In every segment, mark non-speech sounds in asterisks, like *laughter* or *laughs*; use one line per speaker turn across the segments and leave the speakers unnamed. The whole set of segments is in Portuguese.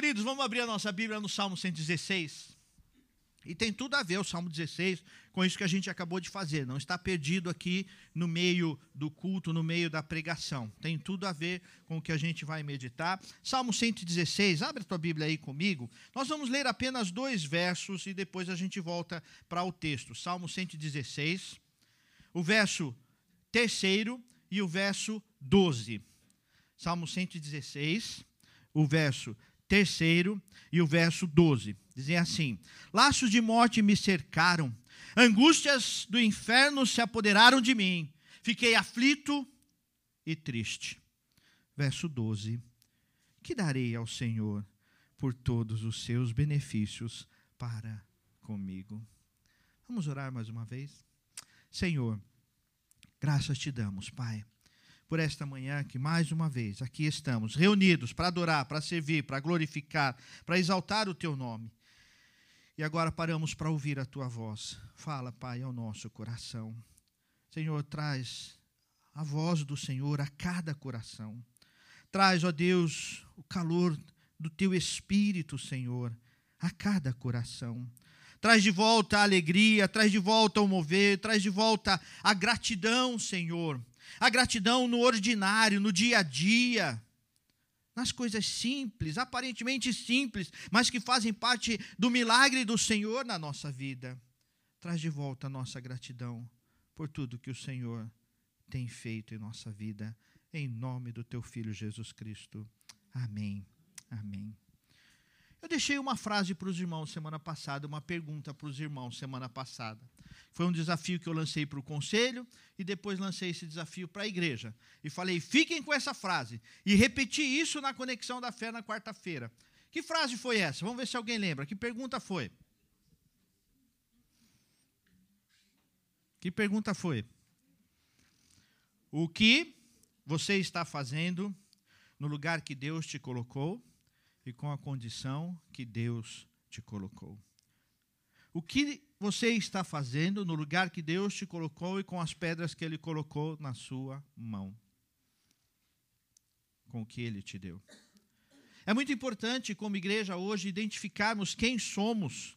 Queridos, vamos abrir a nossa Bíblia no Salmo 116. E tem tudo a ver o Salmo 16 com isso que a gente acabou de fazer. Não está perdido aqui no meio do culto, no meio da pregação. Tem tudo a ver com o que a gente vai meditar. Salmo 116, abre a tua Bíblia aí comigo. Nós vamos ler apenas dois versos e depois a gente volta para o texto. Salmo 116, o verso terceiro e o verso 12. Salmo 116, o verso terceiro e o verso 12. Dizem assim: Laços de morte me cercaram, angústias do inferno se apoderaram de mim, fiquei aflito e triste. Verso 12: Que darei ao Senhor por todos os seus benefícios para comigo? Vamos orar mais uma vez? Senhor, graças te damos, Pai por esta manhã que mais uma vez aqui estamos, reunidos para adorar, para servir, para glorificar, para exaltar o teu nome. E agora paramos para ouvir a tua voz. Fala, Pai, ao nosso coração. Senhor, traz a voz do Senhor a cada coração. Traz, ó Deus, o calor do teu espírito, Senhor, a cada coração. Traz de volta a alegria, traz de volta o mover, traz de volta a gratidão, Senhor a gratidão no ordinário, no dia a dia, nas coisas simples, aparentemente simples, mas que fazem parte do milagre do Senhor na nossa vida. Traz de volta a nossa gratidão por tudo que o Senhor tem feito em nossa vida, em nome do teu filho Jesus Cristo. Amém. Amém. Eu deixei uma frase para os irmãos semana passada, uma pergunta para os irmãos semana passada. Foi um desafio que eu lancei para o conselho e depois lancei esse desafio para a igreja. E falei: fiquem com essa frase. E repeti isso na conexão da fé na quarta-feira. Que frase foi essa? Vamos ver se alguém lembra. Que pergunta foi? Que pergunta foi? O que você está fazendo no lugar que Deus te colocou e com a condição que Deus te colocou? O que você está fazendo no lugar que Deus te colocou e com as pedras que Ele colocou na sua mão. Com o que Ele te deu. É muito importante, como igreja, hoje, identificarmos quem somos,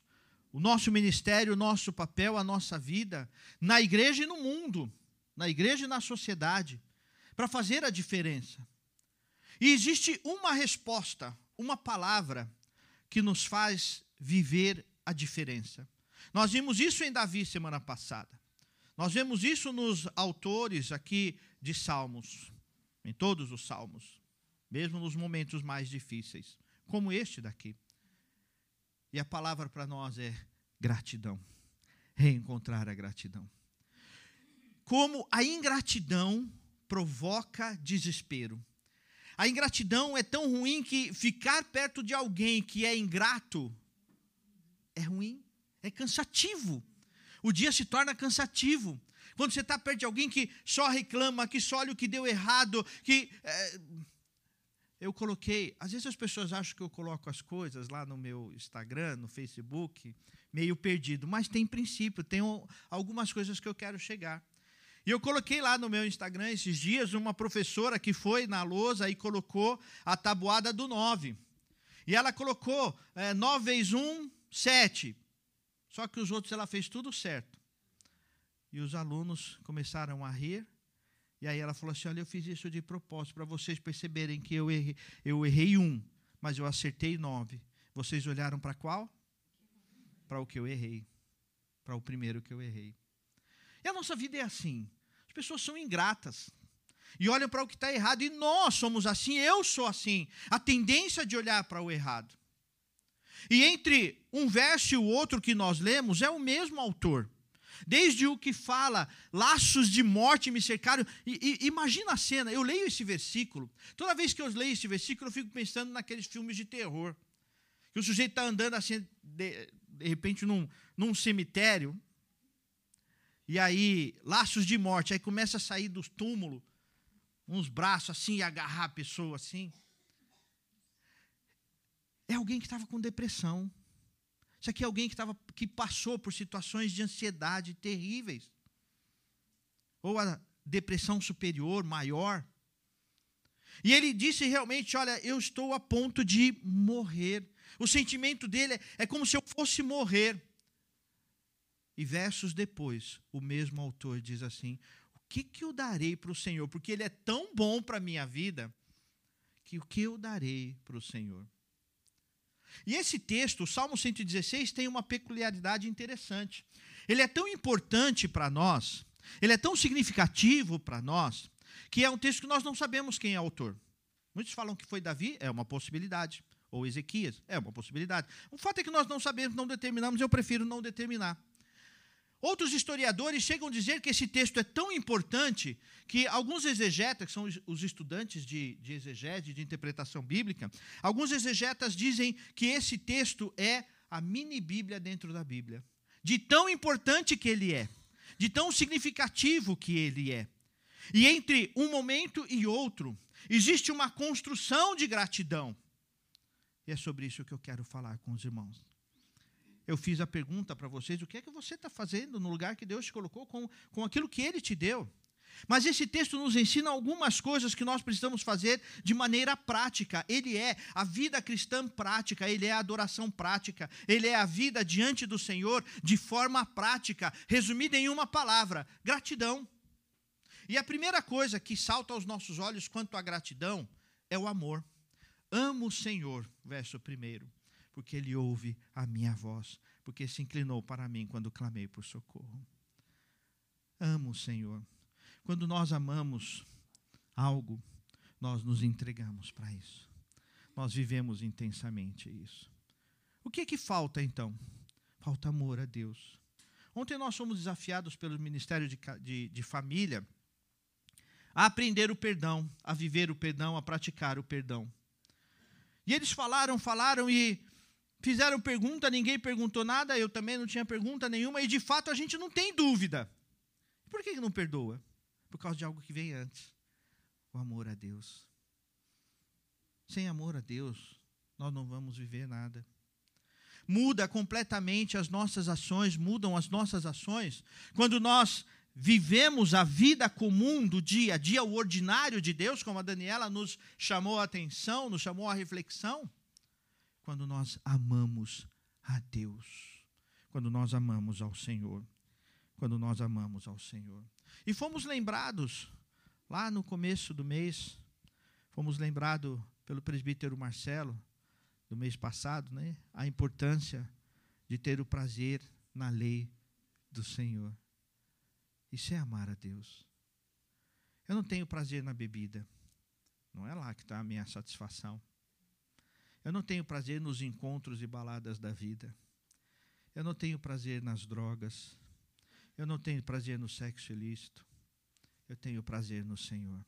o nosso ministério, o nosso papel, a nossa vida, na igreja e no mundo, na igreja e na sociedade, para fazer a diferença. E existe uma resposta, uma palavra, que nos faz viver a diferença. Nós vimos isso em Davi semana passada. Nós vemos isso nos autores aqui de Salmos, em todos os Salmos, mesmo nos momentos mais difíceis, como este daqui. E a palavra para nós é gratidão. Reencontrar a gratidão. Como a ingratidão provoca desespero. A ingratidão é tão ruim que ficar perto de alguém que é ingrato é ruim. É cansativo. O dia se torna cansativo. Quando você está perto de alguém que só reclama, que só olha o que deu errado, que. É... Eu coloquei. Às vezes as pessoas acham que eu coloco as coisas lá no meu Instagram, no Facebook, meio perdido, mas tem princípio, tem algumas coisas que eu quero chegar. E eu coloquei lá no meu Instagram esses dias uma professora que foi na lousa e colocou a tabuada do 9. E ela colocou é, 9 vezes 1, 7. Só que os outros ela fez tudo certo. E os alunos começaram a rir. E aí ela falou assim: Olha, eu fiz isso de propósito para vocês perceberem que eu errei, eu errei um, mas eu acertei nove. Vocês olharam para qual? Para o que eu errei. Para o primeiro que eu errei. E a nossa vida é assim. As pessoas são ingratas. E olham para o que está errado. E nós somos assim, eu sou assim. A tendência de olhar para o errado. E entre um verso e o outro que nós lemos, é o mesmo autor. Desde o que fala, laços de morte me cercaram. E, e, imagina a cena, eu leio esse versículo. Toda vez que eu leio esse versículo, eu fico pensando naqueles filmes de terror. Que o sujeito está andando assim, de, de repente, num, num cemitério. E aí, laços de morte. Aí começa a sair do túmulo uns braços assim e agarrar a pessoa assim. É alguém que estava com depressão. Isso aqui é alguém que, estava, que passou por situações de ansiedade terríveis. Ou a depressão superior, maior. E ele disse realmente: Olha, eu estou a ponto de morrer. O sentimento dele é, é como se eu fosse morrer. E versos depois, o mesmo autor diz assim: O que, que eu darei para o Senhor? Porque ele é tão bom para a minha vida, que o que eu darei para o Senhor? E esse texto, o Salmo 116, tem uma peculiaridade interessante. Ele é tão importante para nós, ele é tão significativo para nós, que é um texto que nós não sabemos quem é o autor. Muitos falam que foi Davi, é uma possibilidade. Ou Ezequias, é uma possibilidade. O fato é que nós não sabemos, não determinamos, eu prefiro não determinar. Outros historiadores chegam a dizer que esse texto é tão importante que alguns exegetas, que são os estudantes de, de exegese, de interpretação bíblica, alguns exegetas dizem que esse texto é a mini Bíblia dentro da Bíblia. De tão importante que ele é, de tão significativo que ele é. E entre um momento e outro, existe uma construção de gratidão. E é sobre isso que eu quero falar com os irmãos eu fiz a pergunta para vocês: o que é que você está fazendo no lugar que Deus te colocou com, com aquilo que Ele te deu? Mas esse texto nos ensina algumas coisas que nós precisamos fazer de maneira prática. Ele é a vida cristã prática, ele é a adoração prática, ele é a vida diante do Senhor de forma prática, resumida em uma palavra: gratidão. E a primeira coisa que salta aos nossos olhos quanto à gratidão é o amor. Amo o Senhor, verso primeiro porque ele ouve a minha voz, porque se inclinou para mim quando clamei por socorro. Amo o Senhor. Quando nós amamos algo, nós nos entregamos para isso. Nós vivemos intensamente isso. O que é que falta então? Falta amor a Deus. Ontem nós fomos desafiados pelo Ministério de, de, de Família a aprender o perdão, a viver o perdão, a praticar o perdão. E eles falaram, falaram, e Fizeram pergunta, ninguém perguntou nada, eu também não tinha pergunta nenhuma, e de fato a gente não tem dúvida. Por que não perdoa? Por causa de algo que vem antes: o amor a Deus. Sem amor a Deus, nós não vamos viver nada. Muda completamente as nossas ações, mudam as nossas ações, quando nós vivemos a vida comum do dia a dia, o ordinário de Deus, como a Daniela nos chamou a atenção, nos chamou a reflexão quando nós amamos a Deus, quando nós amamos ao Senhor, quando nós amamos ao Senhor. E fomos lembrados, lá no começo do mês, fomos lembrados pelo presbítero Marcelo, do mês passado, né, a importância de ter o prazer na lei do Senhor. Isso é amar a Deus. Eu não tenho prazer na bebida. Não é lá que está a minha satisfação. Eu não tenho prazer nos encontros e baladas da vida. Eu não tenho prazer nas drogas. Eu não tenho prazer no sexo ilícito. Eu tenho prazer no Senhor.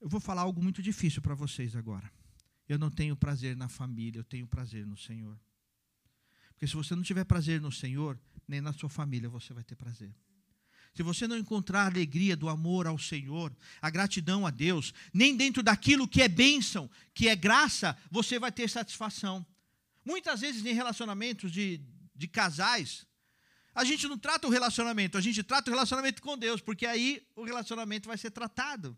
Eu vou falar algo muito difícil para vocês agora. Eu não tenho prazer na família, eu tenho prazer no Senhor. Porque se você não tiver prazer no Senhor, nem na sua família você vai ter prazer se você não encontrar a alegria do amor ao Senhor, a gratidão a Deus, nem dentro daquilo que é bênção, que é graça, você vai ter satisfação. Muitas vezes em relacionamentos de, de casais, a gente não trata o relacionamento, a gente trata o relacionamento com Deus, porque aí o relacionamento vai ser tratado.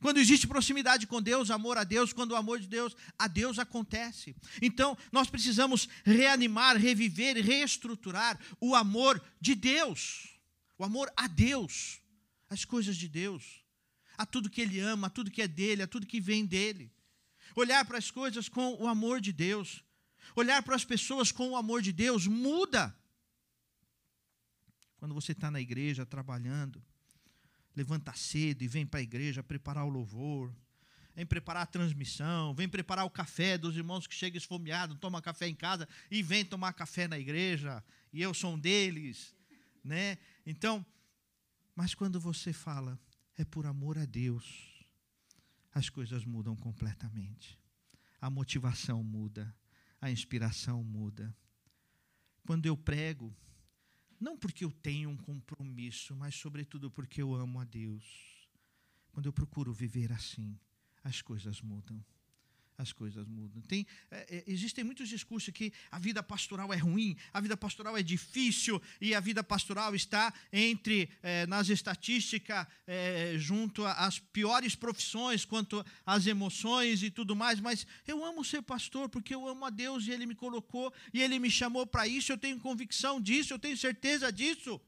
Quando existe proximidade com Deus, amor a Deus, quando o amor de Deus a Deus acontece. Então, nós precisamos reanimar, reviver, reestruturar o amor de Deus o amor a Deus, às coisas de Deus, a tudo que Ele ama, a tudo que é dele, a tudo que vem dele. Olhar para as coisas com o amor de Deus, olhar para as pessoas com o amor de Deus muda. Quando você está na igreja trabalhando, levanta cedo e vem para a igreja preparar o louvor, vem preparar a transmissão, vem preparar o café dos irmãos que chegam esfomeados, tomam café em casa e vem tomar café na igreja, e eu sou um deles, né? Então, mas quando você fala é por amor a Deus, as coisas mudam completamente. A motivação muda, a inspiração muda. Quando eu prego, não porque eu tenho um compromisso, mas sobretudo porque eu amo a Deus. Quando eu procuro viver assim, as coisas mudam. As coisas mudam. Tem, é, é, existem muitos discursos que a vida pastoral é ruim, a vida pastoral é difícil e a vida pastoral está entre é, nas estatísticas é, junto às piores profissões quanto às emoções e tudo mais. Mas eu amo ser pastor porque eu amo a Deus e Ele me colocou e Ele me chamou para isso. Eu tenho convicção disso, eu tenho certeza disso.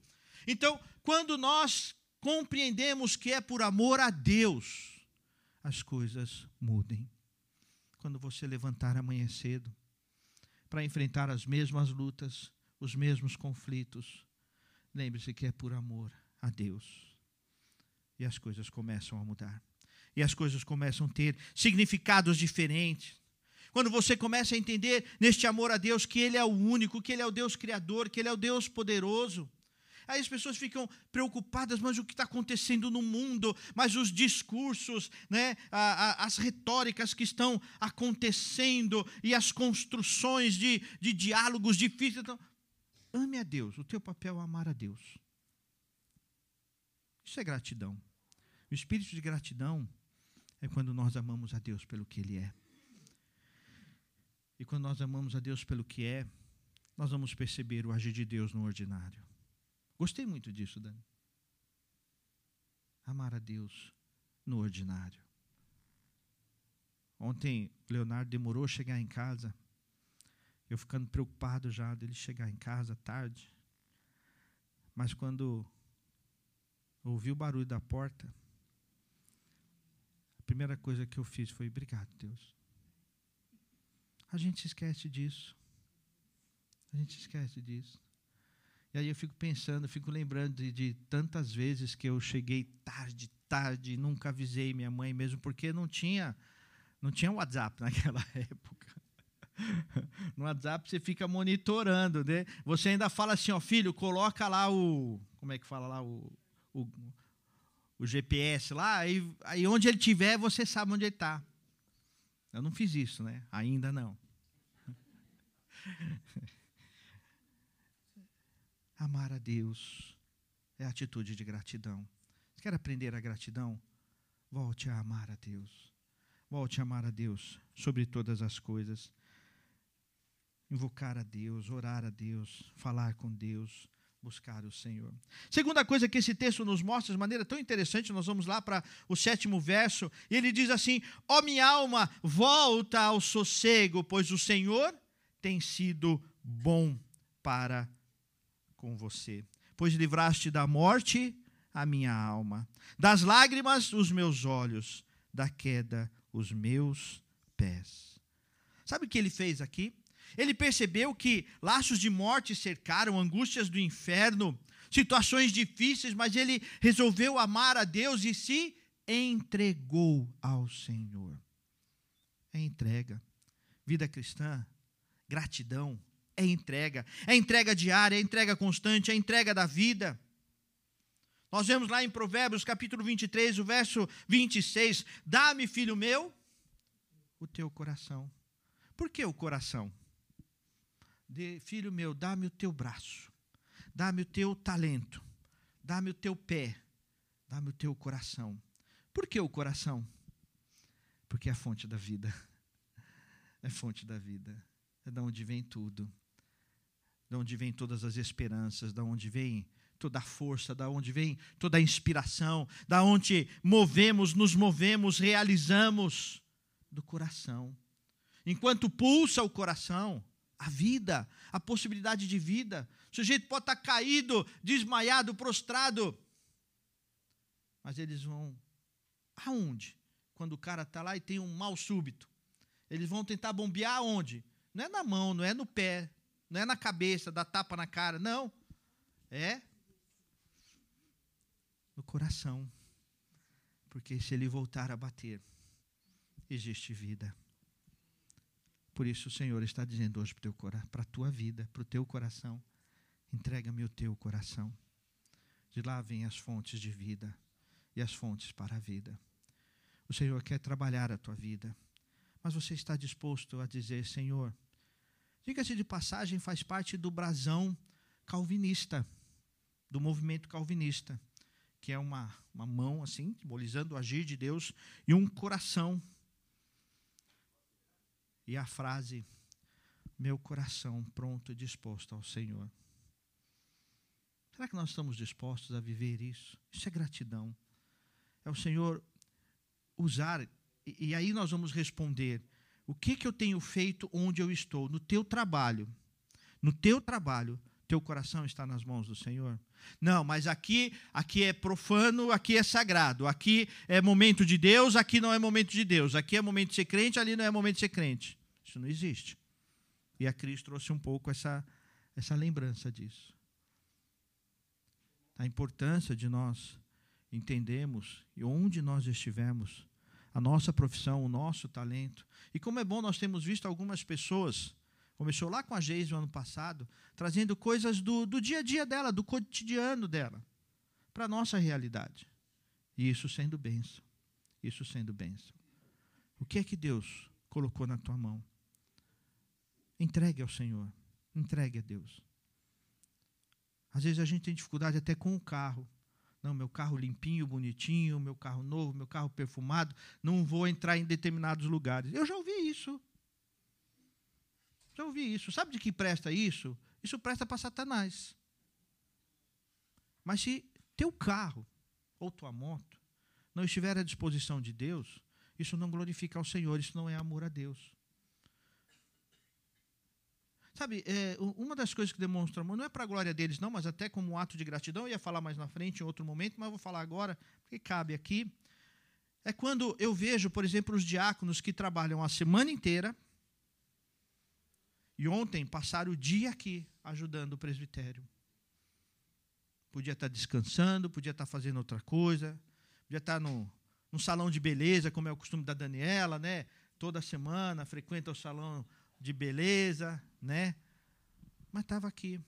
Então, quando nós compreendemos que é por amor a Deus, as coisas mudem quando você levantar amanhã cedo para enfrentar as mesmas lutas, os mesmos conflitos. Lembre-se que é por amor a Deus. E as coisas começam a mudar. E as coisas começam a ter significados diferentes. Quando você começa a entender neste amor a Deus que Ele é o único, que Ele é o Deus Criador, que Ele é o Deus poderoso Aí as pessoas ficam preocupadas, mas o que está acontecendo no mundo, mas os discursos, né, a, a, as retóricas que estão acontecendo e as construções de, de diálogos difíceis. Então, ame a Deus, o teu papel é amar a Deus. Isso é gratidão. O espírito de gratidão é quando nós amamos a Deus pelo que Ele é. E quando nós amamos a Deus pelo que é, nós vamos perceber o agir de Deus no ordinário. Gostei muito disso, Dani. Amar a Deus no ordinário. Ontem, Leonardo demorou a chegar em casa. Eu ficando preocupado já dele chegar em casa tarde. Mas quando ouvi o barulho da porta, a primeira coisa que eu fiz foi: Obrigado, Deus. A gente esquece disso. A gente esquece disso. E aí eu fico pensando, fico lembrando de, de, tantas vezes que eu cheguei tarde, tarde, nunca avisei minha mãe mesmo, porque não tinha, não tinha WhatsApp *laughs* naquela época. No WhatsApp você fica monitorando, né? Você ainda fala assim, ó, filho, coloca lá o, como é que fala lá o, o, o GPS lá, aí, aí onde ele tiver você sabe onde ele está. Eu não fiz isso, né? Ainda não. *laughs* Amar a Deus é atitude de gratidão. Você quer aprender a gratidão? Volte a amar a Deus. Volte a amar a Deus sobre todas as coisas. Invocar a Deus, orar a Deus, falar com Deus, buscar o Senhor. Segunda coisa que esse texto nos mostra de maneira tão interessante, nós vamos lá para o sétimo verso, e ele diz assim: Ó oh, minha alma, volta ao sossego, pois o Senhor tem sido bom para com você, pois livraste da morte a minha alma, das lágrimas os meus olhos, da queda os meus pés. Sabe o que ele fez aqui? Ele percebeu que laços de morte cercaram, angústias do inferno, situações difíceis, mas ele resolveu amar a Deus e se entregou ao Senhor. É entrega. Vida cristã, gratidão, é entrega. É entrega diária, é entrega constante, é entrega da vida. Nós vemos lá em Provérbios, capítulo 23, o verso 26. Dá-me, filho meu, o teu coração. Por que o coração? De, filho meu, dá-me o teu braço. Dá-me o teu talento. Dá-me o teu pé. Dá-me o teu coração. Por que o coração? Porque é a fonte da vida. *laughs* É a fonte da vida. É da onde vem tudo da onde vem todas as esperanças, da onde vem toda a força, da onde vem toda a inspiração, da onde movemos, nos movemos, realizamos do coração. Enquanto pulsa o coração, a vida, a possibilidade de vida. O sujeito pode estar caído, desmaiado, prostrado. Mas eles vão aonde? Quando o cara está lá e tem um mal súbito. Eles vão tentar bombear aonde? Não é na mão, não é no pé, não é na cabeça, dá tapa na cara, não. É no coração. Porque se ele voltar a bater, existe vida. Por isso o Senhor está dizendo hoje para a tua vida, para o teu coração, entrega-me o teu coração. De lá vêm as fontes de vida e as fontes para a vida. O Senhor quer trabalhar a tua vida, mas você está disposto a dizer, Senhor, Diga-se de passagem, faz parte do brasão calvinista, do movimento calvinista, que é uma, uma mão assim, simbolizando o agir de Deus, e um coração. e a frase: meu coração pronto e disposto ao Senhor. Será que nós estamos dispostos a viver isso? Isso é gratidão. É o Senhor usar, e, e aí nós vamos responder: o que, que eu tenho feito onde eu estou? No teu trabalho. No teu trabalho, teu coração está nas mãos do Senhor? Não, mas aqui, aqui é profano, aqui é sagrado. Aqui é momento de Deus, aqui não é momento de Deus. Aqui é momento de ser crente, ali não é momento de ser crente. Isso não existe. E a Cris trouxe um pouco essa, essa lembrança disso. A importância de nós entendermos e onde nós estivermos, a nossa profissão, o nosso talento. E como é bom nós temos visto algumas pessoas, começou lá com a Geise no ano passado, trazendo coisas do, do dia a dia dela, do cotidiano dela, para a nossa realidade. E isso sendo bênção. Isso sendo bênção. O que é que Deus colocou na tua mão? Entregue ao Senhor. Entregue a Deus. Às vezes a gente tem dificuldade até com o carro. Não, meu carro limpinho, bonitinho, meu carro novo, meu carro perfumado, não vou entrar em determinados lugares. Eu já ouvi isso. Já ouvi isso. Sabe de que presta isso? Isso presta para Satanás. Mas se teu carro ou tua moto não estiver à disposição de Deus, isso não glorifica ao Senhor, isso não é amor a Deus. Sabe, é, uma das coisas que demonstra amor, não é para a glória deles, não, mas até como um ato de gratidão, eu ia falar mais na frente, em outro momento, mas vou falar agora, porque cabe aqui. É quando eu vejo, por exemplo, os diáconos que trabalham a semana inteira, e ontem passaram o dia aqui ajudando o presbitério. Podia estar descansando, podia estar fazendo outra coisa, podia estar no, no salão de beleza, como é o costume da Daniela, né? Toda semana frequenta o salão de beleza, né? Mas estava aqui.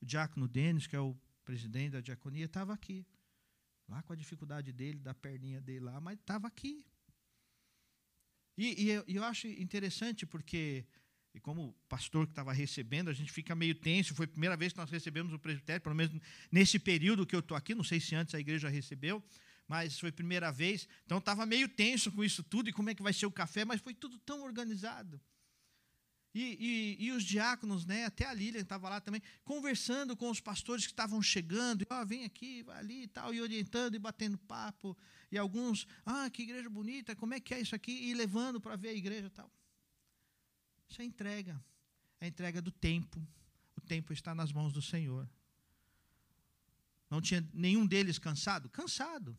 O diácono Denis, que é o presidente da diaconia, estava aqui. Lá com a dificuldade dele, da perninha dele lá, mas estava aqui. E, e eu, eu, acho interessante porque, como pastor que estava recebendo, a gente fica meio tenso. Foi a primeira vez que nós recebemos o presbitério, pelo menos nesse período que eu estou aqui. Não sei se antes a igreja recebeu, mas foi a primeira vez. Então estava meio tenso com isso tudo e como é que vai ser o café, mas foi tudo tão organizado. E, e, e os diáconos, né, até a Lilian estava lá também, conversando com os pastores que estavam chegando, oh, vem aqui, vai ali e tal, e orientando e batendo papo. E alguns, ah, que igreja bonita, como é que é isso aqui? E levando para ver a igreja e tal. Isso é entrega. É entrega do tempo. O tempo está nas mãos do Senhor. Não tinha nenhum deles cansado? Cansado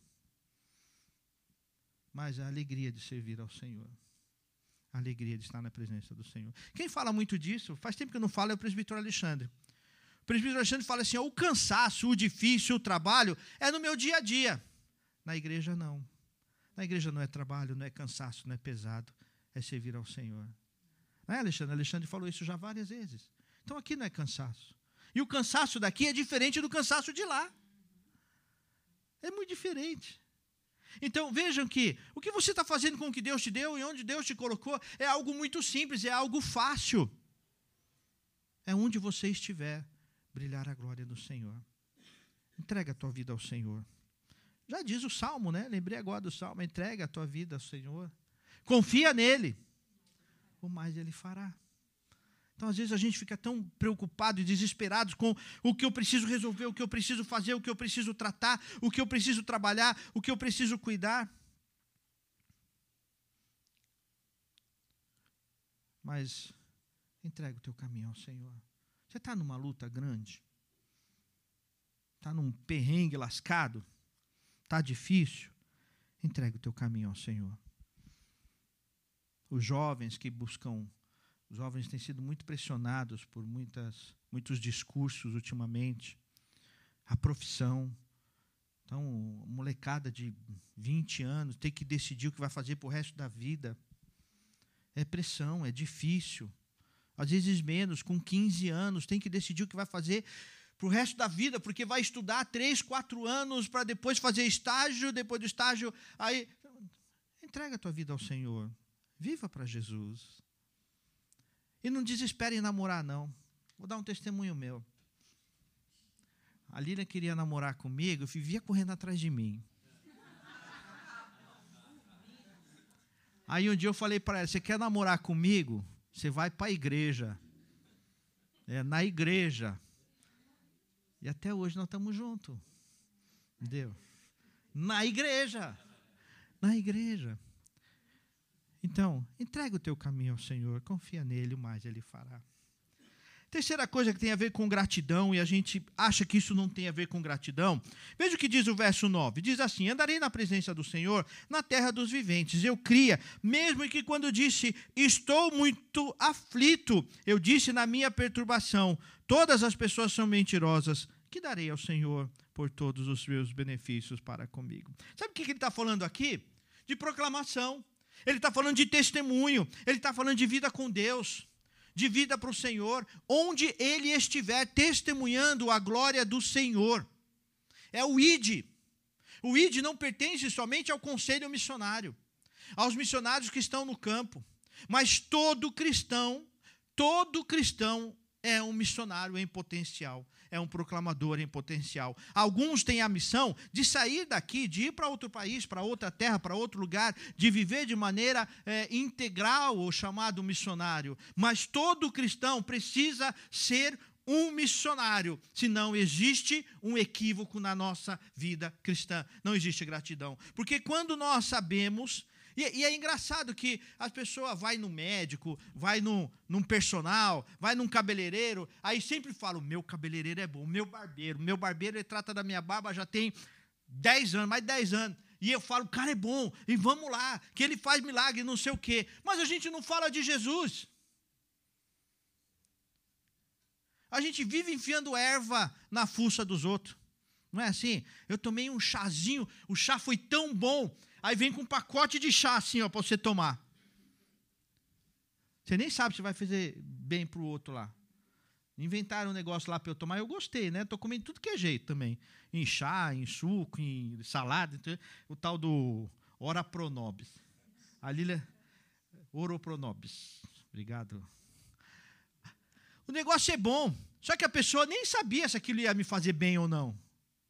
mas a alegria de servir ao Senhor. A alegria de estar na presença do Senhor. Quem fala muito disso, faz tempo que eu não falo, é o presbítero Alexandre. O presbítero Alexandre fala assim: o cansaço, o difícil, o trabalho é no meu dia a dia. Na igreja, não. Na igreja não é trabalho, não é cansaço, não é pesado, é servir ao Senhor. Não é, Alexandre? Alexandre falou isso já várias vezes. Então aqui não é cansaço. E o cansaço daqui é diferente do cansaço de lá. É muito diferente. Então vejam que o que você está fazendo com o que Deus te deu e onde Deus te colocou é algo muito simples, é algo fácil. É onde você estiver, brilhar a glória do Senhor. Entrega a tua vida ao Senhor. Já diz o salmo, né? Lembrei agora do salmo: entrega a tua vida ao Senhor. Confia nele, o mais ele fará. Então, às vezes, a gente fica tão preocupado e desesperado com o que eu preciso resolver, o que eu preciso fazer, o que eu preciso tratar, o que eu preciso trabalhar, o que eu preciso cuidar. Mas entrega o teu caminho ao Senhor. Você está numa luta grande? Está num perrengue lascado? Está difícil? Entrega o teu caminho ao Senhor. Os jovens que buscam os jovens têm sido muito pressionados por muitas, muitos discursos ultimamente. A profissão. Então, molecada de 20 anos tem que decidir o que vai fazer para o resto da vida. É pressão, é difícil. Às vezes menos, com 15 anos, tem que decidir o que vai fazer para o resto da vida, porque vai estudar três, quatro anos para depois fazer estágio, depois do estágio, aí entrega a tua vida ao Senhor. Viva para Jesus. E não desespere em namorar, não. Vou dar um testemunho meu. A Lilian queria namorar comigo, vivia correndo atrás de mim. Aí um dia eu falei para ela: Você quer namorar comigo? Você vai para a igreja. É na igreja. E até hoje nós estamos juntos. Entendeu? Na igreja. Na igreja. Então, entrega o teu caminho ao Senhor, confia nele, o mais ele fará. Terceira coisa que tem a ver com gratidão, e a gente acha que isso não tem a ver com gratidão. Veja o que diz o verso 9: diz assim: Andarei na presença do Senhor na terra dos viventes. Eu cria, mesmo que quando disse, estou muito aflito, eu disse na minha perturbação, todas as pessoas são mentirosas, que darei ao Senhor por todos os seus benefícios para comigo. Sabe o que ele está falando aqui? De proclamação. Ele está falando de testemunho. Ele está falando de vida com Deus de vida para o Senhor, onde ele estiver testemunhando a glória do Senhor. É o ID. O ID não pertence somente ao conselho missionário, aos missionários que estão no campo, mas todo cristão, todo cristão é um missionário em potencial é um proclamador em potencial. Alguns têm a missão de sair daqui, de ir para outro país, para outra terra, para outro lugar, de viver de maneira é, integral, o chamado missionário. Mas todo cristão precisa ser um missionário, senão existe um equívoco na nossa vida cristã. Não existe gratidão. Porque quando nós sabemos e, e, é engraçado que as pessoas vai no médico, vai no, num personal, vai num cabeleireiro, aí sempre falam, meu cabeleireiro é bom, meu barbeiro, meu barbeiro ele trata da minha barba já tem 10 anos, mais de 10 anos. E eu falo, o cara é bom, e vamos lá, que ele faz milagre, não sei o quê. Mas a gente não fala de Jesus. A gente vive enfiando erva na fuça dos outros. Não é assim? Eu tomei um chazinho, o chá foi tão bom Aí vem com um pacote de chá assim, ó, para você tomar. Você nem sabe se vai fazer bem para o outro lá. Inventaram um negócio lá para eu tomar, eu gostei, né? Estou comendo tudo que é jeito também. Em chá, em suco, em salada. O tal do Ora Pronobis. A Lília. Oropronobis. Obrigado. O negócio é bom. Só que a pessoa nem sabia se aquilo ia me fazer bem ou não.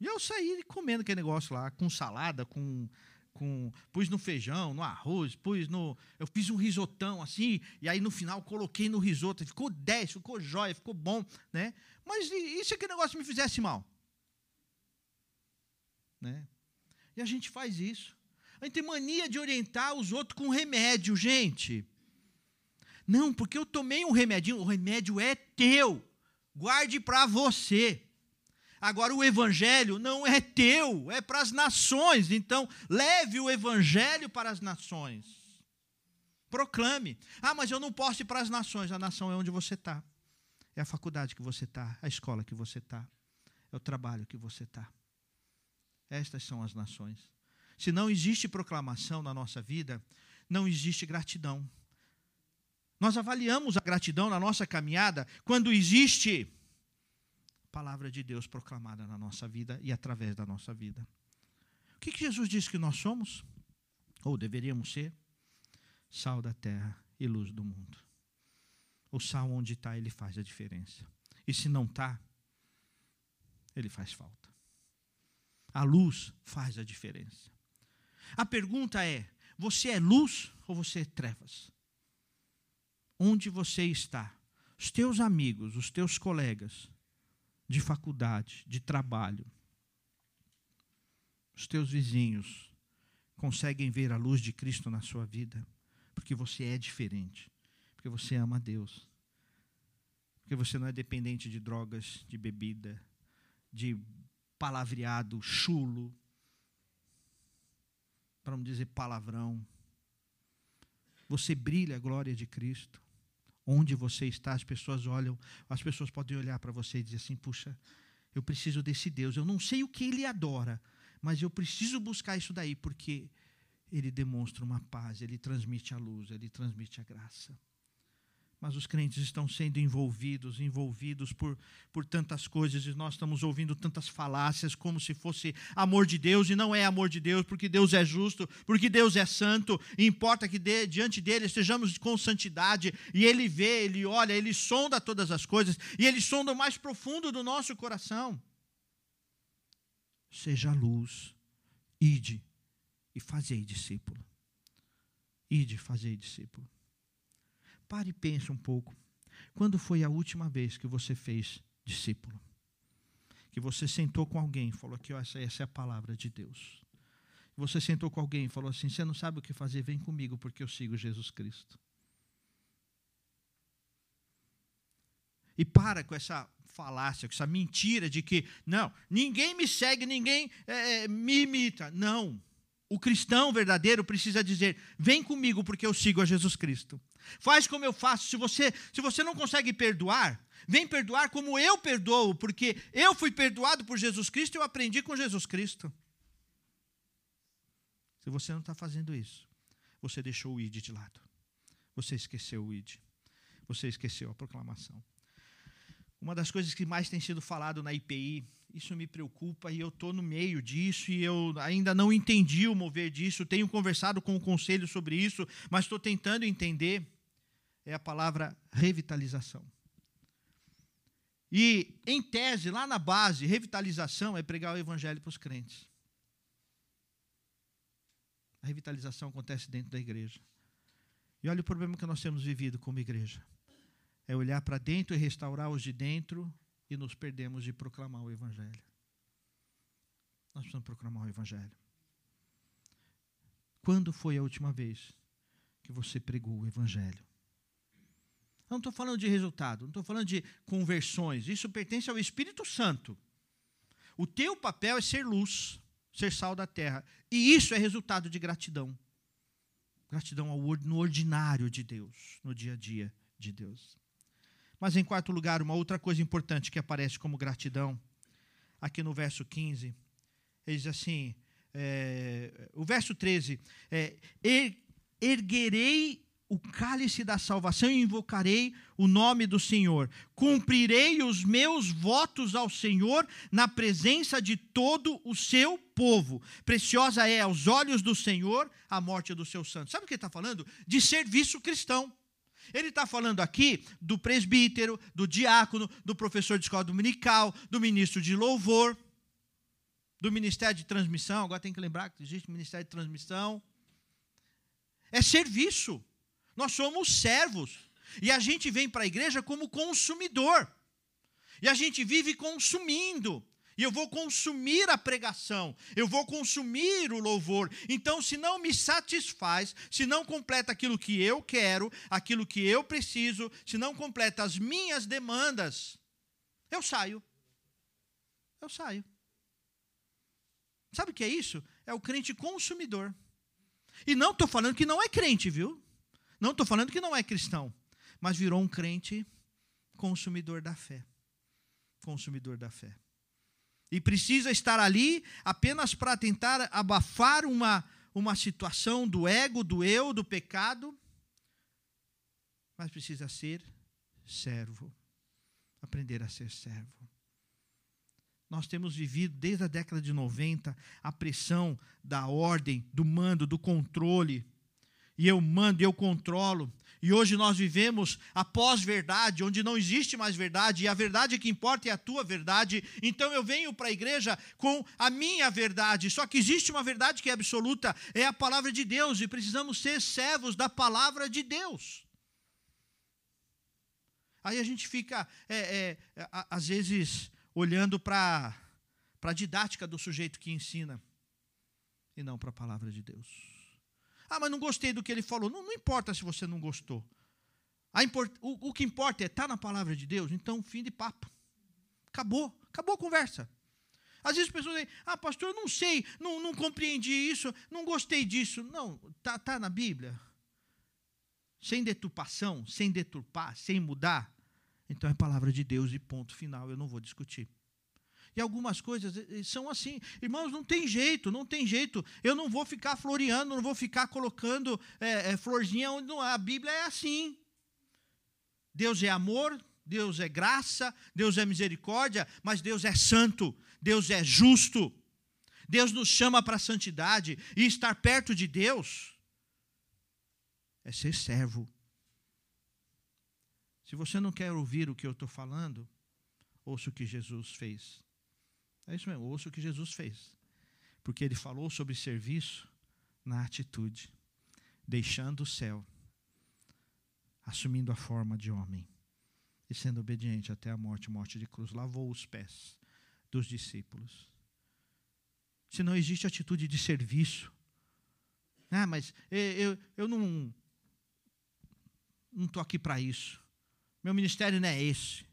E eu saí comendo aquele negócio lá, com salada, com com pus no feijão, no arroz, pus no, eu fiz um risotão assim, e aí no final coloquei no risoto, ficou 10, ficou jóia, ficou bom, né? Mas e, se aquele negócio me fizesse mal? Né? E a gente faz isso. A gente tem mania de orientar os outros com remédio, gente. Não, porque eu tomei um remedinho, o remédio é teu. Guarde para você. Agora, o evangelho não é teu, é para as nações. Então, leve o evangelho para as nações. Proclame. Ah, mas eu não posso ir para as nações. A nação é onde você está. É a faculdade que você está, a escola que você está, é o trabalho que você está. Estas são as nações. Se não existe proclamação na nossa vida, não existe gratidão. Nós avaliamos a gratidão na nossa caminhada quando existe palavra de Deus proclamada na nossa vida e através da nossa vida. O que, que Jesus disse que nós somos? Ou deveríamos ser? Sal da terra e luz do mundo. O sal onde está, ele faz a diferença. E se não está, ele faz falta. A luz faz a diferença. A pergunta é: você é luz ou você é trevas? Onde você está? Os teus amigos, os teus colegas, de faculdade, de trabalho, os teus vizinhos conseguem ver a luz de Cristo na sua vida, porque você é diferente, porque você ama Deus, porque você não é dependente de drogas, de bebida, de palavreado chulo, para não dizer palavrão. Você brilha a glória de Cristo. Onde você está, as pessoas olham, as pessoas podem olhar para você e dizer assim: puxa, eu preciso desse Deus. Eu não sei o que ele adora, mas eu preciso buscar isso daí, porque ele demonstra uma paz, ele transmite a luz, ele transmite a graça mas os crentes estão sendo envolvidos, envolvidos por, por tantas coisas, e nós estamos ouvindo tantas falácias como se fosse amor de Deus, e não é amor de Deus, porque Deus é justo, porque Deus é santo, e importa que de, diante dele estejamos com santidade, e ele vê, ele olha, ele sonda todas as coisas, e ele sonda o mais profundo do nosso coração. Seja luz, ide e fazei discípulo. Ide fazer discípulo. Pare e pense um pouco. Quando foi a última vez que você fez discípulo? Que você sentou com alguém e falou ó, essa, essa é a palavra de Deus. Você sentou com alguém e falou assim: Você não sabe o que fazer, vem comigo, porque eu sigo Jesus Cristo. E para com essa falácia, com essa mentira de que, não, ninguém me segue, ninguém é, me imita. Não. O cristão verdadeiro precisa dizer: vem comigo, porque eu sigo a Jesus Cristo. Faz como eu faço. Se você, se você não consegue perdoar, vem perdoar como eu perdoo, porque eu fui perdoado por Jesus Cristo e eu aprendi com Jesus Cristo. Se você não está fazendo isso, você deixou o ID de lado. Você esqueceu o ID. Você esqueceu a proclamação. Uma das coisas que mais tem sido falado na IPI, isso me preocupa e eu estou no meio disso e eu ainda não entendi o mover disso. Tenho conversado com o conselho sobre isso, mas estou tentando entender. É a palavra revitalização. E, em tese, lá na base, revitalização é pregar o evangelho para os crentes. A revitalização acontece dentro da igreja. E olha o problema que nós temos vivido como igreja é olhar para dentro e restaurar os de dentro e nos perdemos de proclamar o Evangelho. Nós precisamos proclamar o Evangelho. Quando foi a última vez que você pregou o Evangelho? Eu não estou falando de resultado, não estou falando de conversões. Isso pertence ao Espírito Santo. O teu papel é ser luz, ser sal da terra. E isso é resultado de gratidão. Gratidão ao, no ordinário de Deus, no dia a dia de Deus. Mas, em quarto lugar, uma outra coisa importante que aparece como gratidão, aqui no verso 15, ele diz assim: é, o verso 13, é, er, erguerei o cálice da salvação e invocarei o nome do Senhor. Cumprirei os meus votos ao Senhor na presença de todo o seu povo. Preciosa é aos olhos do Senhor a morte dos seus santos. Sabe o que ele está falando? De serviço cristão. Ele está falando aqui do presbítero, do diácono, do professor de escola dominical, do ministro de louvor, do ministério de transmissão. Agora tem que lembrar que existe ministério de transmissão. É serviço. Nós somos servos. E a gente vem para a igreja como consumidor. E a gente vive consumindo. E eu vou consumir a pregação, eu vou consumir o louvor. Então, se não me satisfaz, se não completa aquilo que eu quero, aquilo que eu preciso, se não completa as minhas demandas, eu saio. Eu saio. Sabe o que é isso? É o crente consumidor. E não estou falando que não é crente, viu? Não estou falando que não é cristão, mas virou um crente consumidor da fé. Consumidor da fé e precisa estar ali apenas para tentar abafar uma, uma situação do ego, do eu, do pecado, mas precisa ser servo, aprender a ser servo. Nós temos vivido desde a década de 90 a pressão da ordem, do mando, do controle. E eu mando, eu controlo. E hoje nós vivemos a pós-verdade, onde não existe mais verdade, e a verdade que importa é a tua verdade. Então eu venho para a igreja com a minha verdade. Só que existe uma verdade que é absoluta, é a palavra de Deus, e precisamos ser servos da palavra de Deus. Aí a gente fica, é, é, às vezes, olhando para a didática do sujeito que ensina, e não para a palavra de Deus. Ah, mas não gostei do que ele falou. Não, não importa se você não gostou. Import, o, o, que importa é estar tá na palavra de Deus. Então, fim de papo. Acabou. Acabou a conversa. Às vezes as pessoas dizem, ah, pastor, eu não sei, não, não compreendi isso, não gostei disso. Não, está tá na Bíblia. Sem deturpação, sem deturpar, sem mudar. Então é palavra de Deus e ponto final. Eu não vou discutir. E algumas coisas são assim. Irmãos, não tem jeito, não tem jeito. Eu não vou ficar floreando, não vou ficar colocando é, é, florzinha onde não A Bíblia é assim. Deus é amor, Deus é graça, Deus é misericórdia, mas Deus é santo, Deus é justo. Deus nos chama para a santidade e estar perto de Deus é ser servo. Se você não quer ouvir o que eu estou falando, ouça o que Jesus fez. É isso mesmo, ouça o que Jesus fez. Porque ele falou sobre serviço na atitude. deixando o céu, assumindo a forma de homem e sendo obediente até a morte morte de cruz, lavou os pés dos discípulos. Se não existe atitude de serviço, ah, mas eu, eu não não estou aqui para isso. Meu ministério não é esse.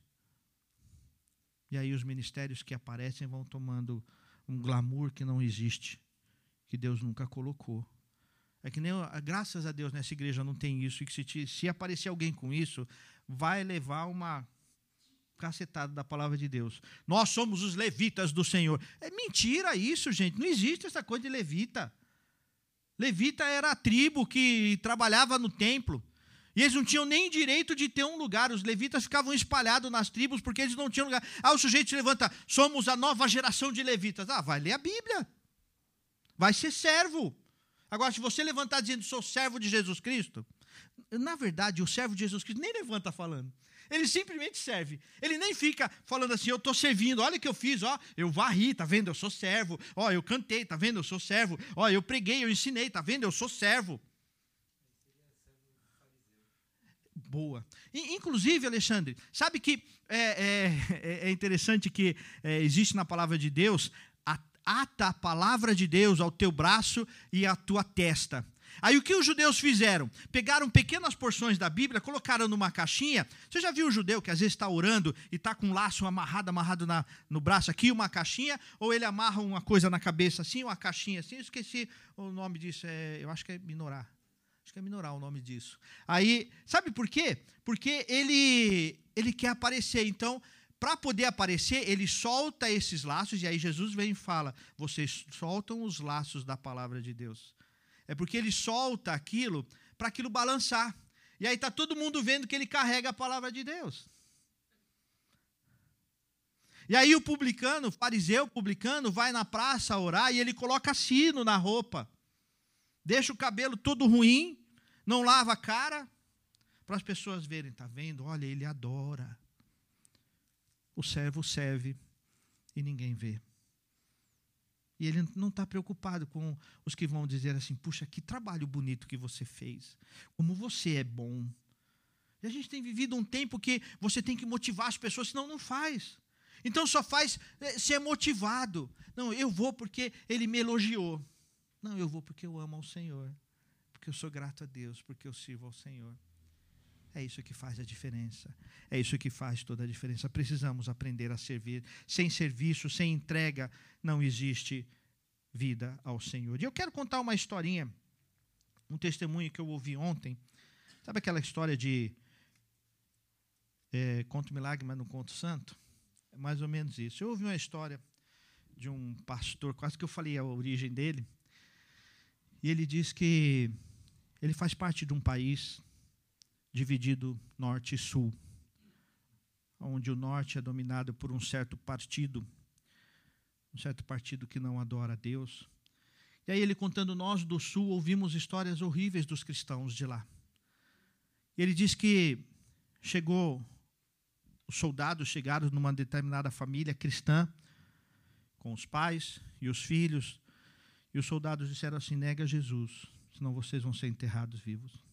E aí os ministérios que aparecem vão tomando um glamour que não existe, que Deus nunca colocou. É que nem, graças a Deus, nessa igreja não tem isso, e que se, se aparecer alguém com isso, vai levar uma cacetada da palavra de Deus. Nós somos os levitas do Senhor. É mentira isso, gente. Não existe essa coisa de levita. Levita era a tribo que trabalhava no templo. E eles não tinham nem direito de ter um lugar. Os levitas ficavam espalhados nas tribos porque eles não tinham lugar. Ah, o sujeito se levanta, somos a nova geração de levitas. Ah, vai ler a Bíblia. Vai ser servo. Agora, se você levantar dizendo sou servo de Jesus Cristo, na verdade, o servo de Jesus Cristo nem levanta falando. Ele simplesmente serve. Ele nem fica falando assim, eu estou servindo, olha o que eu fiz, ó, eu varri, tá vendo? Eu sou servo. Ó, eu cantei, tá vendo? Eu sou servo. Ó, eu preguei, eu ensinei, tá vendo? Eu sou servo. Boa. Inclusive, Alexandre, sabe que é, é, é interessante que é, existe na palavra de Deus, ata a palavra de Deus ao teu braço e à tua testa. Aí o que os judeus fizeram? Pegaram pequenas porções da Bíblia, colocaram numa caixinha. Você já viu um judeu que às vezes está orando e está com um laço amarrado, amarrado na, no braço aqui, uma caixinha, ou ele amarra uma coisa na cabeça assim, uma caixinha assim, eu esqueci o nome disso, é, eu acho que é minorar. Acho que é minorar o nome disso. Aí, sabe por quê? Porque ele, ele quer aparecer. Então, para poder aparecer, ele solta esses laços, e aí Jesus vem e fala: vocês soltam os laços da palavra de Deus. É porque ele solta aquilo para aquilo balançar. E aí está todo mundo vendo que ele carrega a palavra de Deus. E aí o publicano, o fariseu publicano, vai na praça orar e ele coloca sino na roupa. Deixa o cabelo todo ruim não lava a cara, para as pessoas verem, está vendo? Olha, ele adora. O servo serve e ninguém vê. E ele não está preocupado com os que vão dizer assim: puxa, que trabalho bonito que você fez, como você é bom. E a gente tem vivido um tempo que você tem que motivar as pessoas, senão não faz. Então só faz é, ser motivado. Não, eu vou porque ele me elogiou. Não, eu vou porque eu amo ao Senhor porque eu sou grato a Deus, porque eu sirvo ao Senhor. É isso que faz a diferença. É isso que faz toda a diferença. Precisamos aprender a servir. Sem serviço, sem entrega, não existe vida ao Senhor. E eu quero contar uma historinha, um testemunho que eu ouvi ontem. Sabe aquela história de é, conto milagre, mas não conto santo? É mais ou menos isso. Eu ouvi uma história de um pastor, quase que eu falei a origem dele, e ele diz que ele faz parte de um país dividido norte e sul, onde o norte é dominado por um certo partido, um certo partido que não adora a Deus. E aí ele contando nós do sul ouvimos histórias horríveis dos cristãos de lá. Ele diz que chegou os soldados chegaram numa determinada família cristã com os pais e os filhos, e os soldados disseram assim: nega Jesus senão vocês vão ser enterrados vivos.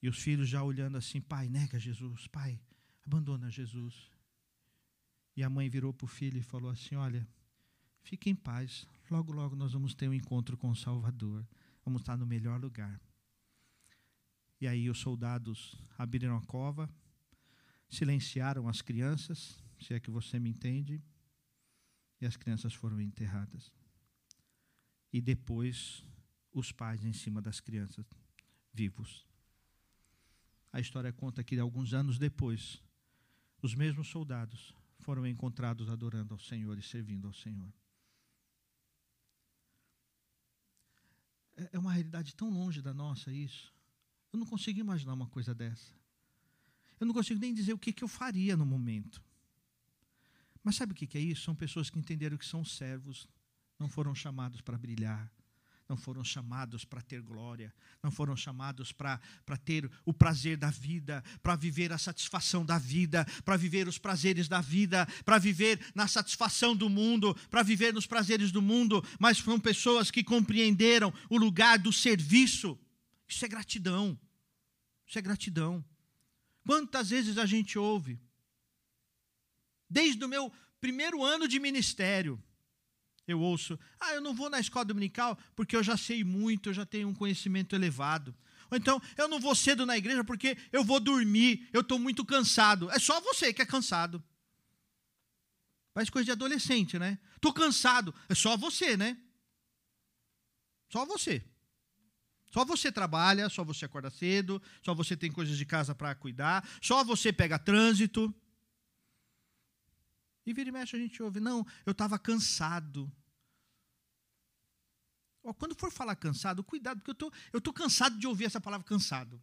E os filhos já olhando assim: pai, nega Jesus, pai, abandona Jesus. E a mãe virou para o filho e falou assim: olha, fique em paz, logo, logo nós vamos ter um encontro com o Salvador, vamos estar no melhor lugar. E aí os soldados abriram a cova, silenciaram as crianças, se é que você me entende, e as crianças foram enterradas e depois os pais em cima das crianças vivos. A história conta que alguns anos depois, os mesmos soldados foram encontrados adorando ao Senhor e servindo ao Senhor. É, é uma realidade tão longe da nossa isso. Eu não consigo imaginar uma coisa dessa. Eu não consigo nem dizer o que, eu faria no momento. Mas sabe o que é isso? São pessoas que entenderam que são servos não foram chamados para brilhar, não foram chamados para ter glória, não foram chamados para ter o prazer da vida, para viver a satisfação da vida, para viver os prazeres da vida, para viver na satisfação do mundo, para viver nos prazeres do mundo, mas foram pessoas que compreenderam o lugar do serviço. Isso é gratidão. Isso é gratidão. Quantas vezes a gente ouve, desde o meu primeiro ano de ministério, eu ouço: ah, eu não vou na escola dominical porque eu já sei muito, eu já tenho um conhecimento elevado. Ou então, eu não vou cedo na igreja porque eu vou dormir, eu estou muito cansado. É só você que é cansado. Faz coisa de adolescente, né? Estou cansado. É só você, né? Só você. Só você trabalha, só você acorda cedo, só você tem coisas de casa para cuidar, só você pega trânsito. E vira e mexe a gente ouve, não, eu estava cansado. Ó, quando for falar cansado, cuidado, porque eu tô, estou tô cansado de ouvir essa palavra cansado.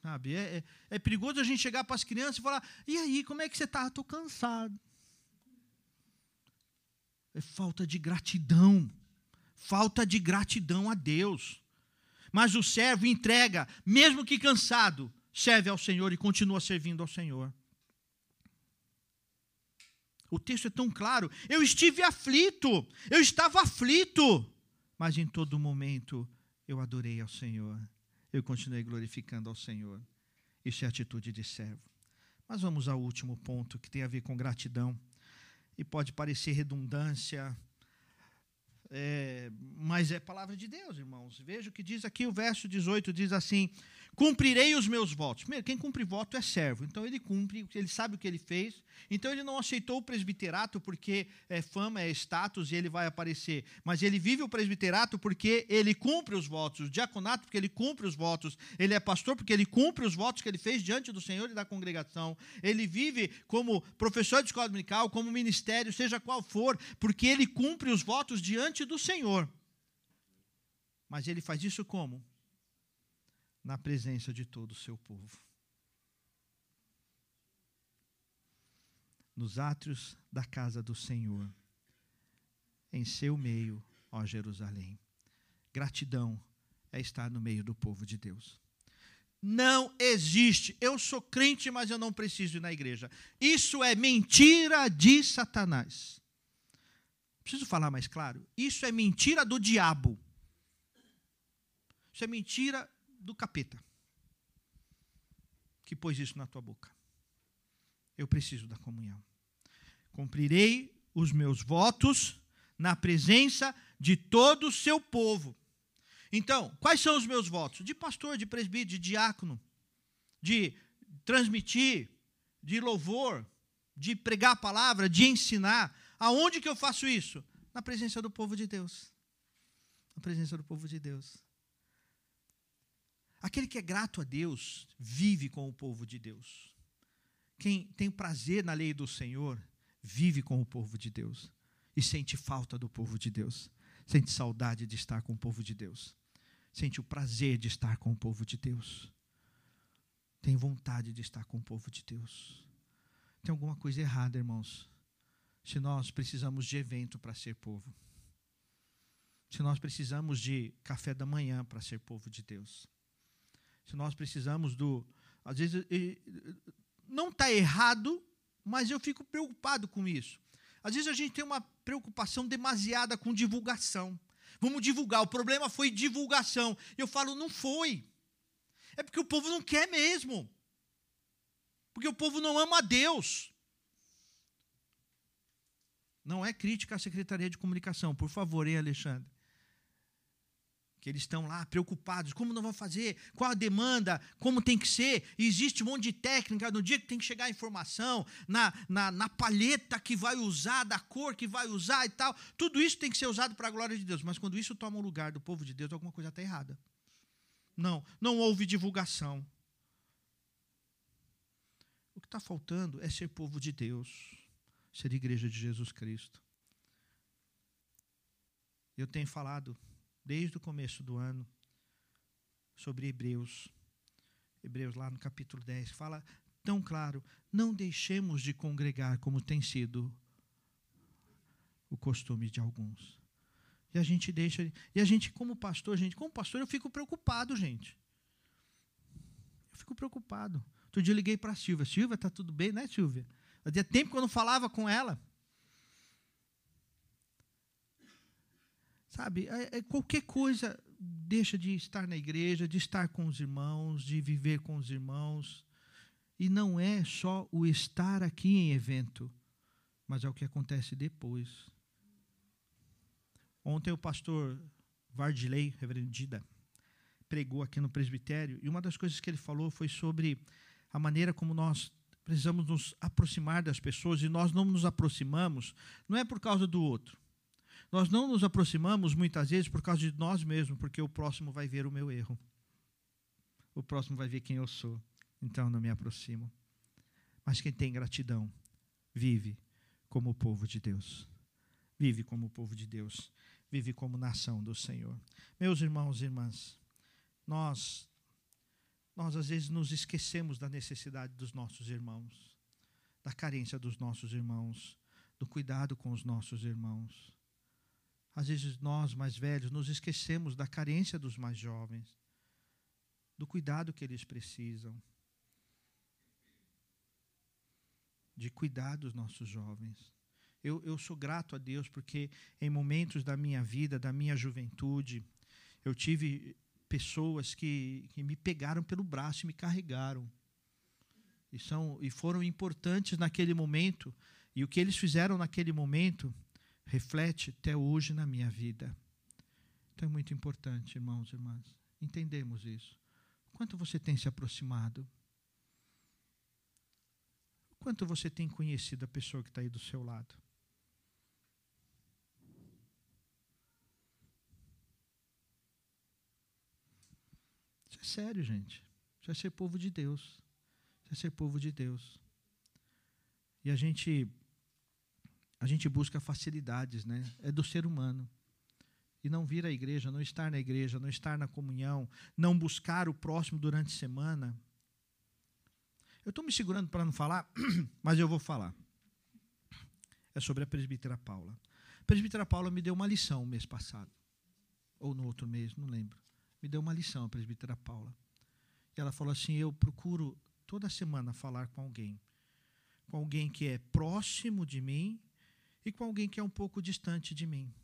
Sabe? É, é, é perigoso a gente chegar para as crianças e falar, e aí, como é que você está? Estou cansado. É falta de gratidão. Falta de gratidão a Deus. Mas o servo entrega, mesmo que cansado, serve ao Senhor e continua servindo ao Senhor. O texto é tão claro. Eu estive aflito, eu estava aflito, mas em todo momento eu adorei ao Senhor. Eu continuei glorificando ao Senhor. Isso é atitude de servo. Mas vamos ao último ponto que tem a ver com gratidão. E pode parecer redundância, é, mas é palavra de Deus, irmãos. Veja o que diz aqui o verso 18: diz assim: Cumprirei os meus votos. Primeiro, quem cumpre voto é servo. Então ele cumpre, ele sabe o que ele fez. Então ele não aceitou o presbiterato porque é fama, é status e ele vai aparecer. Mas ele vive o presbiterato porque ele cumpre os votos. O diaconato porque ele cumpre os votos. Ele é pastor porque ele cumpre os votos que ele fez diante do Senhor e da congregação. Ele vive como professor de escola dominical, como ministério, seja qual for, porque ele cumpre os votos diante do Senhor. Mas ele faz isso como? na presença de todo o seu povo. Nos átrios da casa do Senhor, em seu meio, ó Jerusalém. Gratidão é estar no meio do povo de Deus. Não existe. Eu sou crente, mas eu não preciso ir na igreja. Isso é mentira de Satanás. Preciso falar mais claro? Isso é mentira do diabo. Isso é mentira do capeta que pôs isso na tua boca. Eu preciso da comunhão. Cumprirei os meus votos na presença de todo o seu povo. Então, quais são os meus votos? De pastor, de presbítero, de diácono, de transmitir, de louvor, de pregar a palavra, de ensinar. Aonde que eu faço isso? Na presença do povo de Deus. Na presença do povo de Deus. Aquele que é grato a Deus vive com o povo de Deus. Quem tem prazer na lei do Senhor vive com o povo de Deus e sente falta do povo de Deus, sente saudade de estar com o povo de Deus, sente o prazer de estar com o povo de Deus, tem vontade de estar com o povo de Deus. Tem alguma coisa errada, irmãos, se nós precisamos de evento para ser povo, se nós precisamos de café da manhã para ser povo de Deus se nós precisamos do. Às vezes, não está errado, mas eu fico preocupado com isso. Às vezes a gente tem uma preocupação demasiada com divulgação. Vamos divulgar. O problema foi divulgação. Eu falo, não foi. É porque o povo não quer mesmo. Porque o povo não ama a Deus. Não é crítica à Secretaria de Comunicação, por favor, hein, Alexandre? que eles estão lá preocupados, como não vão fazer, qual a demanda, como tem que ser, existe um monte de técnica no dia que tem que chegar a informação, na, na, na palheta que vai usar, da cor que vai usar e tal, tudo isso tem que ser usado para a glória de Deus, mas quando isso toma o lugar do povo de Deus, alguma coisa está errada. Não, não houve divulgação. O que está faltando é ser povo de Deus, ser igreja de Jesus Cristo. Eu tenho falado desde o começo do ano, sobre Hebreus. Hebreus, lá no capítulo 10, fala tão claro: não deixemos de congregar como tem sido o costume de alguns. E a gente deixa. E a gente, como pastor, gente, como pastor, eu fico preocupado, gente. Eu fico preocupado. Outro dia eu liguei para a Silvia. Silvia, tá tudo bem, né, Silvia? Fazia tempo que eu não falava com ela. Sabe, é, é, qualquer coisa deixa de estar na igreja, de estar com os irmãos, de viver com os irmãos. E não é só o estar aqui em evento, mas é o que acontece depois. Ontem o pastor Vardilei, reverendo Dida, pregou aqui no presbitério, e uma das coisas que ele falou foi sobre a maneira como nós precisamos nos aproximar das pessoas, e nós não nos aproximamos, não é por causa do outro. Nós não nos aproximamos muitas vezes por causa de nós mesmos, porque o próximo vai ver o meu erro. O próximo vai ver quem eu sou. Então não me aproximo. Mas quem tem gratidão vive como o povo de Deus. Vive como o povo de Deus. Vive como nação do Senhor. Meus irmãos e irmãs, nós nós às vezes nos esquecemos da necessidade dos nossos irmãos, da carência dos nossos irmãos, do cuidado com os nossos irmãos. Às vezes nós, mais velhos, nos esquecemos da carência dos mais jovens, do cuidado que eles precisam, de cuidar dos nossos jovens. Eu, eu sou grato a Deus porque em momentos da minha vida, da minha juventude, eu tive pessoas que, que me pegaram pelo braço e me carregaram. E, são, e foram importantes naquele momento. E o que eles fizeram naquele momento reflete até hoje na minha vida. Então é muito importante, irmãos e irmãs, entendemos isso. Quanto você tem se aproximado? Quanto você tem conhecido a pessoa que está aí do seu lado? É sério, gente. Isso é ser povo de Deus. Isso é ser povo de Deus. E a gente a gente busca facilidades, né? É do ser humano. E não vir à igreja, não estar na igreja, não estar na comunhão, não buscar o próximo durante a semana. Eu estou me segurando para não falar, *clears throat* mas eu vou falar. É sobre a presbítera Paula. A presbítera Paula me deu uma lição mês passado. Ou no outro mês, não lembro. Me deu uma lição a presbítera Paula. E ela falou assim: Eu procuro toda semana falar com alguém. Com alguém que é próximo de mim e com alguém que é um pouco distante de mim.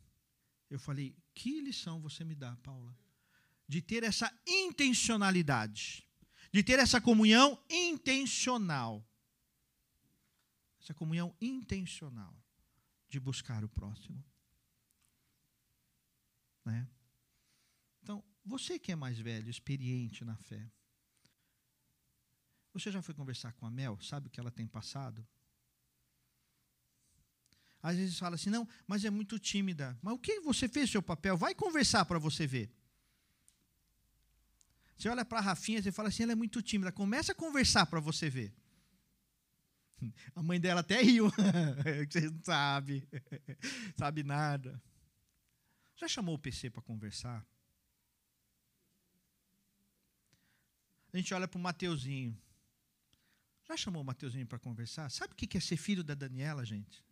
Eu falei: que lição você me dá, Paula? De ter essa intencionalidade, de ter essa comunhão intencional. Essa comunhão intencional de buscar o próximo. Né? Você que é mais velho, experiente na fé, você já foi conversar com a Mel? Sabe o que ela tem passado? Às vezes fala assim, não, mas é muito tímida. Mas o que você fez seu papel? Vai conversar para você ver. Você olha para a Rafinha e fala assim, ela é muito tímida. Começa a conversar para você ver. *laughs* A mãe dela até riu. *laughs* você não sabe. *laughs* sabe nada. Já chamou o PC para conversar? A gente olha para o Mateuzinho. Já chamou o Mateuzinho para conversar? Sabe o que é ser filho da Daniela, gente?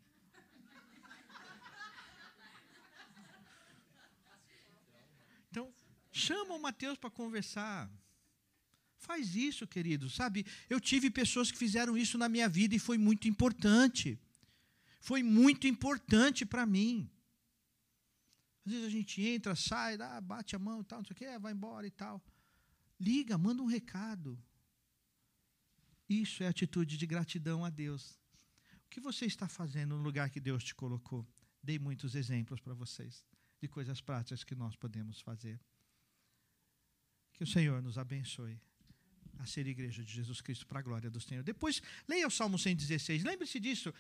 Chama o Mateus para conversar. Faz isso, querido, sabe? Eu tive pessoas que fizeram isso na minha vida e foi muito importante. Foi muito importante para mim. Às vezes a gente entra, sai, dá, bate a mão e tal, não sei o quê, vai embora e tal. Liga, manda um recado. Isso é atitude de gratidão a Deus. O que você está fazendo no lugar que Deus te colocou? Dei muitos exemplos para vocês de coisas práticas que nós podemos fazer. Que o Senhor nos abençoe a ser igreja de Jesus Cristo para a glória do Senhor. Depois, leia o Salmo 116. Lembre-se disso.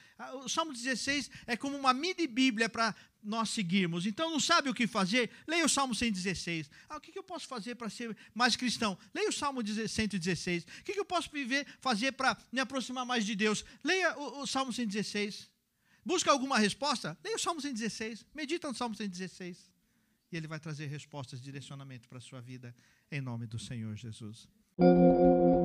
O Salmo 16 é como uma mini Bíblia para nós seguirmos. Então, não sabe o que fazer? Leia o Salmo 116. Ah, o que eu posso fazer para ser mais cristão? Leia o Salmo 116. O que eu posso viver, fazer para me aproximar mais de Deus? Leia o, o Salmo 116. Busca alguma resposta? Leia o Salmo 116. Medita no Salmo 116. E ele vai trazer respostas, direcionamento para a sua vida em nome do Senhor Jesus. Música